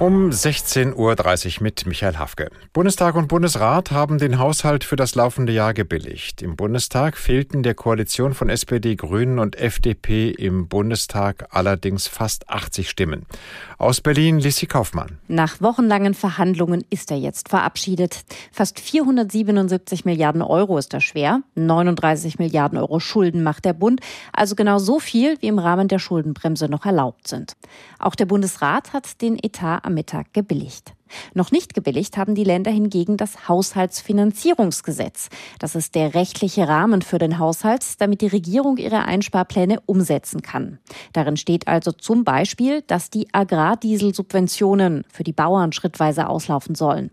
Um 16.30 Uhr mit Michael Hafke. Bundestag und Bundesrat haben den Haushalt für das laufende Jahr gebilligt. Im Bundestag fehlten der Koalition von SPD, Grünen und FDP im Bundestag allerdings fast 80 Stimmen. Aus Berlin Lissi Kaufmann. Nach wochenlangen Verhandlungen ist er jetzt verabschiedet. Fast 477 Milliarden Euro ist das schwer. 39 Milliarden Euro Schulden macht der Bund. Also genau so viel, wie im Rahmen der Schuldenbremse noch erlaubt sind. Auch der Bundesrat hat den Etat am Mittag gebilligt. Noch nicht gebilligt haben die Länder hingegen das Haushaltsfinanzierungsgesetz. Das ist der rechtliche Rahmen für den Haushalt, damit die Regierung ihre Einsparpläne umsetzen kann. Darin steht also zum Beispiel, dass die Agrardieselsubventionen für die Bauern schrittweise auslaufen sollen.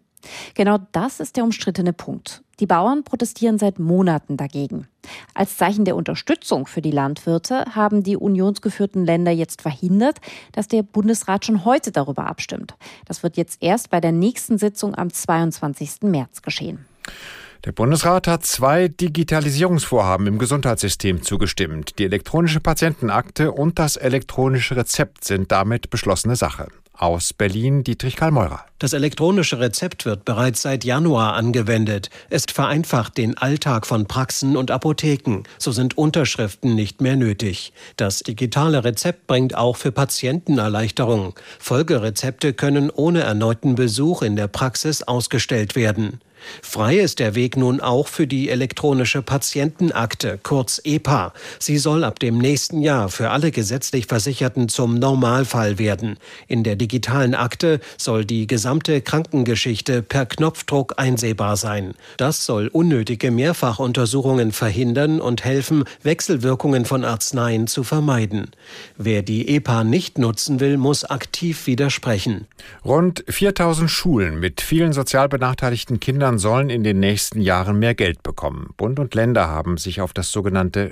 Genau das ist der umstrittene Punkt. Die Bauern protestieren seit Monaten dagegen. Als Zeichen der Unterstützung für die Landwirte haben die unionsgeführten Länder jetzt verhindert, dass der Bundesrat schon heute darüber abstimmt. Das wird jetzt erst bei der nächsten Sitzung am 22. März geschehen. Der Bundesrat hat zwei Digitalisierungsvorhaben im Gesundheitssystem zugestimmt. Die elektronische Patientenakte und das elektronische Rezept sind damit beschlossene Sache. Aus Berlin Dietrich Karl Meurer. Das elektronische Rezept wird bereits seit Januar angewendet. Es vereinfacht den Alltag von Praxen und Apotheken. So sind Unterschriften nicht mehr nötig. Das digitale Rezept bringt auch für Patienten Erleichterung. Folgerezepte können ohne erneuten Besuch in der Praxis ausgestellt werden. Frei ist der Weg nun auch für die elektronische Patientenakte, kurz EPA. Sie soll ab dem nächsten Jahr für alle gesetzlich Versicherten zum Normalfall werden. In der digitalen Akte soll die gesamte Krankengeschichte per Knopfdruck einsehbar sein. Das soll unnötige Mehrfachuntersuchungen verhindern und helfen, Wechselwirkungen von Arzneien zu vermeiden. Wer die EPA nicht nutzen will, muss aktiv widersprechen. Rund 4000 Schulen mit vielen sozial benachteiligten Kindern Kindern sollen in den nächsten Jahren mehr Geld bekommen. Bund und Länder haben sich auf das sogenannte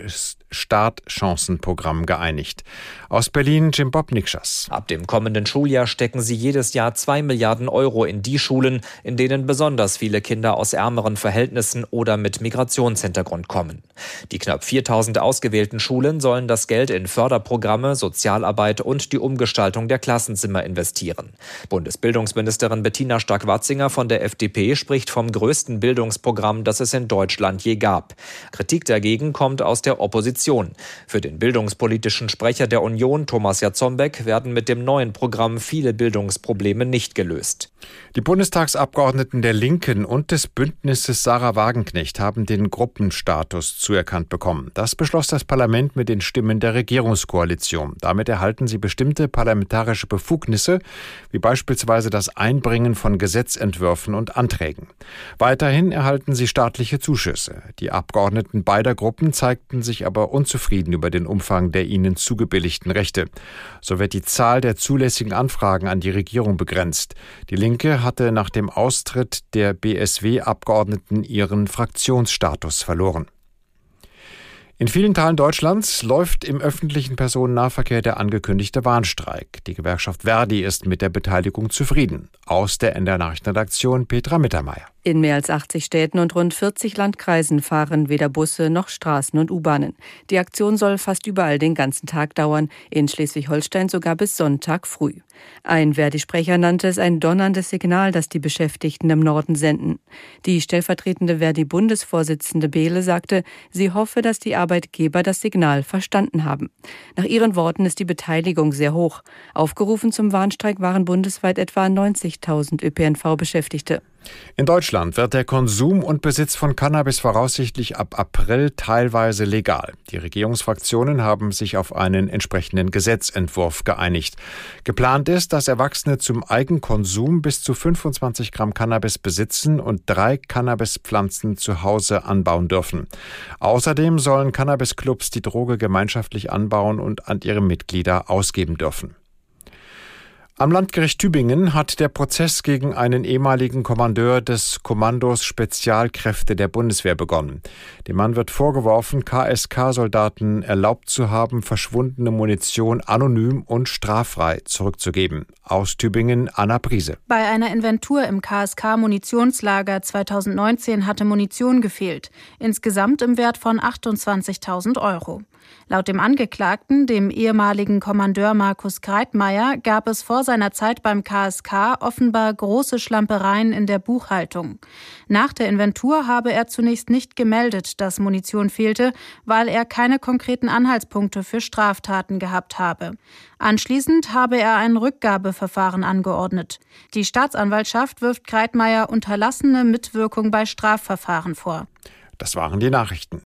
Startchancenprogramm geeinigt. Aus Berlin Jim Bob Nikschas. Ab dem kommenden Schuljahr stecken sie jedes Jahr zwei Milliarden Euro in die Schulen, in denen besonders viele Kinder aus ärmeren Verhältnissen oder mit Migrationshintergrund kommen. Die knapp 4000 ausgewählten Schulen sollen das Geld in Förderprogramme, Sozialarbeit und die Umgestaltung der Klassenzimmer investieren. Bundesbildungsministerin Bettina Stark-Watzinger von der FDP spricht vom größten Bildungsprogramm, das es in Deutschland je gab. Kritik dagegen kommt aus der Opposition. Für den bildungspolitischen Sprecher der Union, Thomas Jatzombeck, werden mit dem neuen Programm viele Bildungsprobleme nicht gelöst. Die Bundestagsabgeordneten der Linken und des Bündnisses Sarah Wagenknecht haben den Gruppenstatus zuerkannt bekommen. Das beschloss das Parlament mit den Stimmen der Regierungskoalition. Damit erhalten sie bestimmte parlamentarische Befugnisse, wie beispielsweise das Einbringen von Gesetzentwürfen und Anträgen. Weiterhin erhalten sie staatliche Zuschüsse. Die Abgeordneten beider Gruppen zeigten sich aber unzufrieden über den Umfang der ihnen zugebilligten Rechte. So wird die Zahl der zulässigen Anfragen an die Regierung begrenzt. Die Linke hatte nach dem Austritt der BSW-Abgeordneten ihren Fraktionsstatus verloren. In vielen Teilen Deutschlands läuft im öffentlichen Personennahverkehr der angekündigte Warnstreik. Die Gewerkschaft Verdi ist mit der Beteiligung zufrieden. Aus der NDR Nachrichtenredaktion Petra Mittermeier. In mehr als 80 Städten und rund 40 Landkreisen fahren weder Busse noch Straßen und U-Bahnen. Die Aktion soll fast überall den ganzen Tag dauern, in Schleswig-Holstein sogar bis Sonntag früh. Ein Verdi-Sprecher nannte es ein donnerndes Signal, das die Beschäftigten im Norden senden. Die stellvertretende Verdi-Bundesvorsitzende Behle sagte, sie hoffe, dass die Arbeitgeber das Signal verstanden haben. Nach ihren Worten ist die Beteiligung sehr hoch. Aufgerufen zum Warnstreik waren bundesweit etwa 90.000 ÖPNV-Beschäftigte. In Deutschland wird der Konsum und Besitz von Cannabis voraussichtlich ab April teilweise legal. Die Regierungsfraktionen haben sich auf einen entsprechenden Gesetzentwurf geeinigt. Geplant ist, dass Erwachsene zum Eigenkonsum bis zu 25 Gramm Cannabis besitzen und drei Cannabispflanzen zu Hause anbauen dürfen. Außerdem sollen Cannabisclubs die Droge gemeinschaftlich anbauen und an ihre Mitglieder ausgeben dürfen. Am Landgericht Tübingen hat der Prozess gegen einen ehemaligen Kommandeur des Kommandos Spezialkräfte der Bundeswehr begonnen. Dem Mann wird vorgeworfen, KSK-Soldaten erlaubt zu haben, verschwundene Munition anonym und straffrei zurückzugeben. Aus Tübingen Anna Prise. Bei einer Inventur im KSK-Munitionslager 2019 hatte Munition gefehlt, insgesamt im Wert von 28.000 Euro. Laut dem Angeklagten, dem ehemaligen Kommandeur Markus Kreitmeier, gab es vor seiner Zeit beim KSK offenbar große Schlampereien in der Buchhaltung. Nach der Inventur habe er zunächst nicht gemeldet, dass Munition fehlte, weil er keine konkreten Anhaltspunkte für Straftaten gehabt habe. Anschließend habe er ein Rückgabeverfahren angeordnet. Die Staatsanwaltschaft wirft Kreitmeier unterlassene Mitwirkung bei Strafverfahren vor. Das waren die Nachrichten.